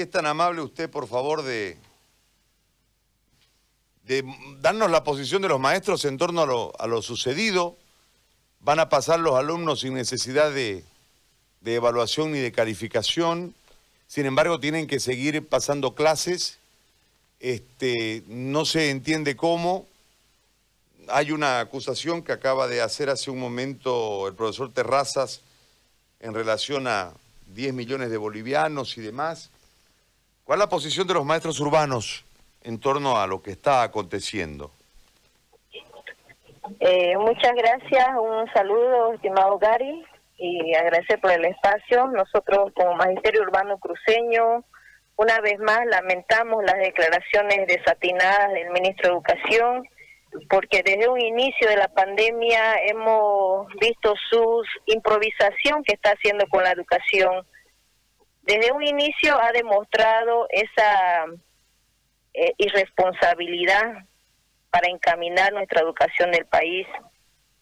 es tan amable usted, por favor, de, darnos la posición de los maestros en torno a lo, a lo sucedido. Van a pasar los alumnos sin necesidad de, de evaluación ni de calificación. Sin embargo, tienen que seguir pasando clases. Este, no se entiende cómo. Hay una acusación que acaba de hacer hace un momento el profesor Terrazas en relación a 10 millones de bolivianos y demás. ¿Cuál es la posición de los maestros urbanos en torno a lo que está aconteciendo? Eh, muchas gracias, un saludo, estimado Gary, y agradecer por el espacio. Nosotros como Magisterio Urbano Cruceño, una vez más lamentamos las declaraciones desatinadas del ministro de Educación, porque desde un inicio de la pandemia hemos visto su improvisación que está haciendo con la educación. Desde un inicio ha demostrado esa eh, irresponsabilidad para encaminar nuestra educación del país,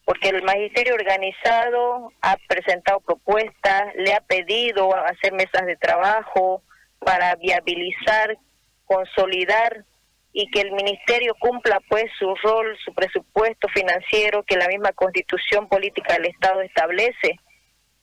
porque el magisterio organizado ha presentado propuestas, le ha pedido hacer mesas de trabajo para viabilizar, consolidar y que el ministerio cumpla pues su rol, su presupuesto financiero que la misma constitución política del Estado establece.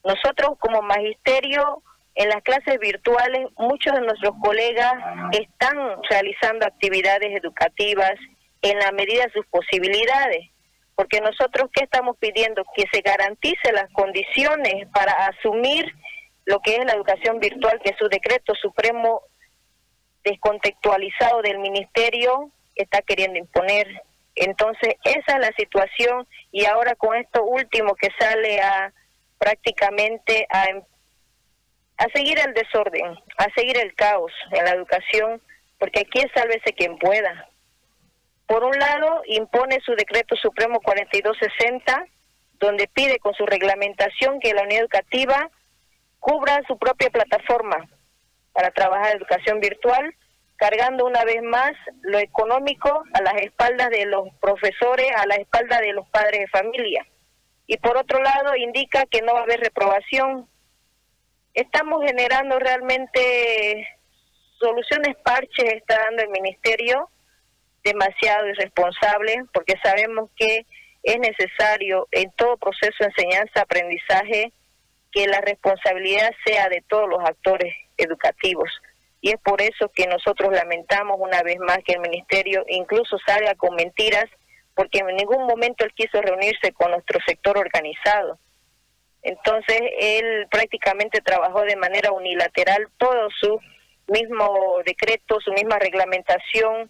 Nosotros como magisterio en las clases virtuales muchos de nuestros colegas están realizando actividades educativas en la medida de sus posibilidades, porque nosotros qué estamos pidiendo que se garantice las condiciones para asumir lo que es la educación virtual, que su decreto supremo descontextualizado del ministerio está queriendo imponer. Entonces, esa es la situación y ahora con esto último que sale a prácticamente a, a seguir el desorden, a seguir el caos en la educación, porque aquí es sálvese quien pueda. Por un lado, impone su decreto supremo 4260, donde pide con su reglamentación que la unidad educativa cubra su propia plataforma para trabajar educación virtual, cargando una vez más lo económico a las espaldas de los profesores, a la espalda de los padres de familia. Y por otro lado, indica que no va a haber reprobación. Estamos generando realmente soluciones parches, está dando el ministerio, demasiado irresponsable, porque sabemos que es necesario en todo proceso de enseñanza-aprendizaje que la responsabilidad sea de todos los actores educativos. Y es por eso que nosotros lamentamos una vez más que el ministerio incluso salga con mentiras, porque en ningún momento él quiso reunirse con nuestro sector organizado. Entonces él prácticamente trabajó de manera unilateral todo su mismo decreto, su misma reglamentación,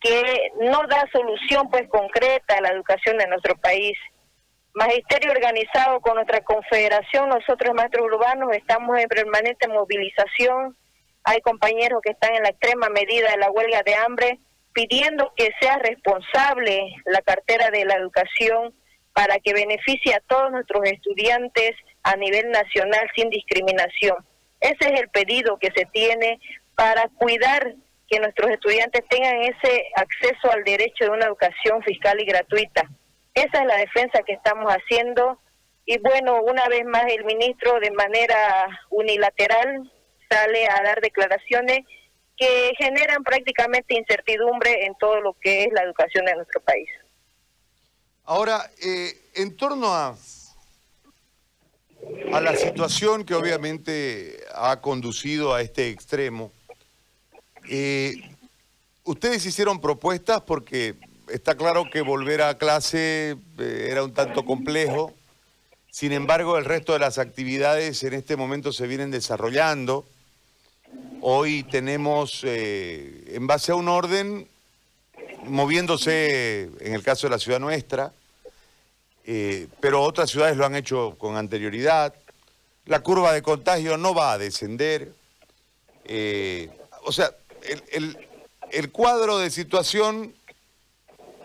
que no da solución pues concreta a la educación de nuestro país. Magisterio organizado con nuestra confederación, nosotros maestros urbanos estamos en permanente movilización. Hay compañeros que están en la extrema medida de la huelga de hambre pidiendo que sea responsable la cartera de la educación para que beneficie a todos nuestros estudiantes a nivel nacional sin discriminación. Ese es el pedido que se tiene para cuidar que nuestros estudiantes tengan ese acceso al derecho de una educación fiscal y gratuita. Esa es la defensa que estamos haciendo y bueno, una vez más el ministro de manera unilateral sale a dar declaraciones que generan prácticamente incertidumbre en todo lo que es la educación de nuestro país. Ahora, eh, en torno a, a la situación que obviamente ha conducido a este extremo, eh, ustedes hicieron propuestas porque está claro que volver a clase eh, era un tanto complejo. Sin embargo, el resto de las actividades en este momento se vienen desarrollando. Hoy tenemos, eh, en base a un orden, moviéndose en el caso de la ciudad nuestra, eh, pero otras ciudades lo han hecho con anterioridad. La curva de contagio no va a descender. o sea, el, el cuadro de situación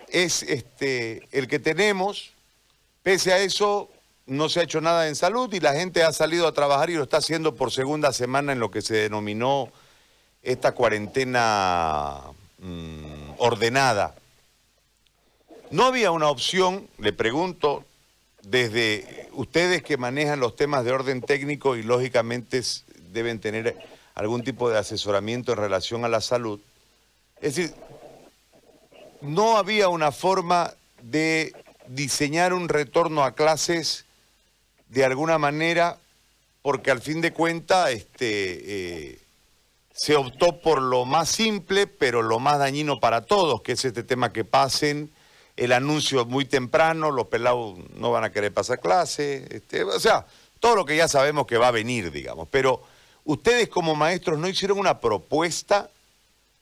es este, el que tenemos. Pese a eso, no se ha hecho nada en salud y la gente ha salido a trabajar y lo está haciendo por segunda semana en lo que se denominó esta cuarentena mm, ordenada. No había una opción, le pregunto, desde ustedes que manejan los temas de orden técnico y lógicamente deben tener algún tipo de asesoramiento en relación a la salud. Es decir, no había una forma de diseñar un retorno a clases de alguna manera, porque al fin de cuentas este, eh, se optó por lo más simple, pero lo más dañino para todos, que es este tema que pasen, el anuncio muy temprano, los pelados no van a querer pasar clase, este, o sea, todo lo que ya sabemos que va a venir, digamos. Pero ustedes como maestros no hicieron una propuesta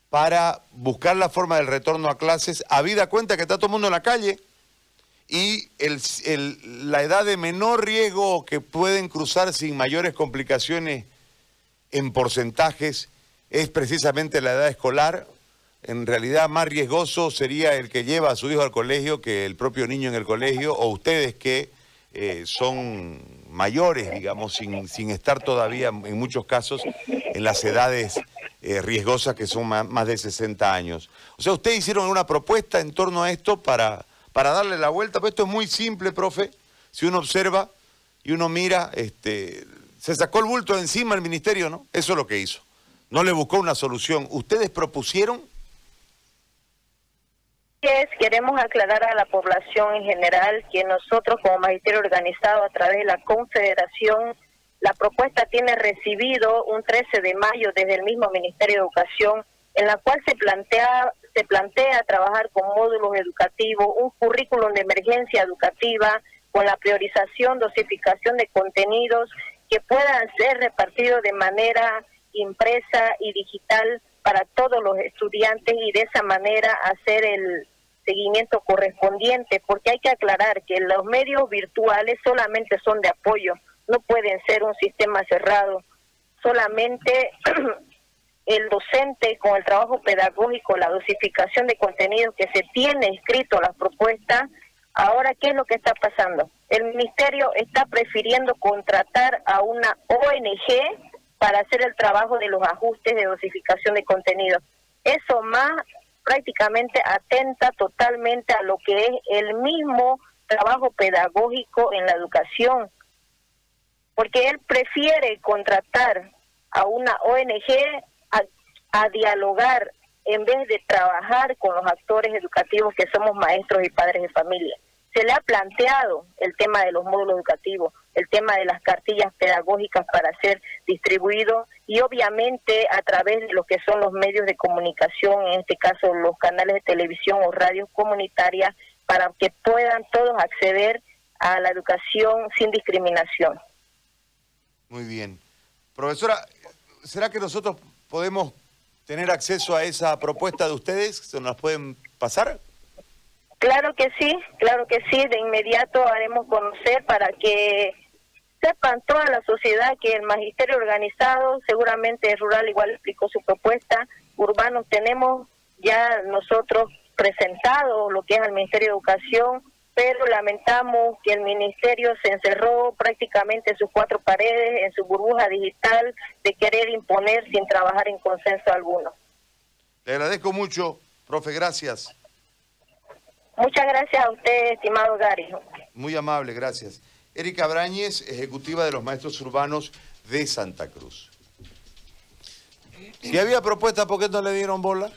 para buscar la forma del retorno a clases, habida cuenta que está todo el mundo en la calle y la edad de menor riesgo que pueden cruzar sin mayores complicaciones en porcentajes es precisamente la edad escolar. En realidad más riesgoso sería el que lleva a su hijo al colegio que el propio niño en el colegio o ustedes que eh, son mayores, digamos, sin, sin, estar todavía en muchos casos en las edades eh, riesgosas que son más, de 60 años. O sea, ustedes hicieron una propuesta en torno a esto para, para darle la vuelta, pero esto es muy simple, profe. Si uno observa y uno mira, este, se sacó el bulto de encima el ministerio, ¿no? Eso es lo que hizo. No le buscó una solución. ¿Ustedes propusieron? queremos aclarar a la población en general que nosotros como magisterio organizado a través de la Confederación, la propuesta tiene recibido un 13 de mayo desde el mismo Ministerio de Educación, en la cual se plantea se plantea trabajar con módulos educativos, un currículum de emergencia educativa con la priorización, dosificación de contenidos que puedan ser repartidos de manera impresa y digital para todos los estudiantes y de esa manera hacer el seguimiento correspondiente, porque hay que aclarar que los medios virtuales solamente son de apoyo, no pueden ser un sistema cerrado. Solamente el docente con el trabajo pedagógico, la dosificación de contenidos que se tiene escrito la propuesta, ahora ¿qué es lo que está pasando? El ministerio está prefiriendo contratar a una ONG para hacer el trabajo de los ajustes de dosificación de contenidos. Eso más prácticamente atenta totalmente a lo que es el mismo trabajo pedagógico en la educación, porque él prefiere contratar a una ONG a, a dialogar en vez de trabajar con los actores educativos que somos maestros y padres de familia se le ha planteado el tema de los módulos educativos, el tema de las cartillas pedagógicas para ser distribuidos y obviamente a través de lo que son los medios de comunicación, en este caso los canales de televisión o radios comunitarias, para que puedan todos acceder a la educación sin discriminación. Muy bien. Profesora, ¿será que nosotros podemos tener acceso a esa propuesta de ustedes? ¿Se nos pueden pasar? Claro que sí, claro que sí, de inmediato haremos conocer para que sepan toda la sociedad que el magisterio organizado, seguramente rural igual explicó su propuesta, urbanos tenemos ya nosotros presentado lo que es al Ministerio de Educación, pero lamentamos que el ministerio se encerró prácticamente en sus cuatro paredes, en su burbuja digital, de querer imponer sin trabajar en consenso alguno. Le agradezco mucho, profe, gracias. Muchas gracias a usted, estimado Gary. Muy amable, gracias. Erika Brañez, ejecutiva de los maestros urbanos de Santa Cruz. Si había propuesta, ¿por qué no le dieron bola?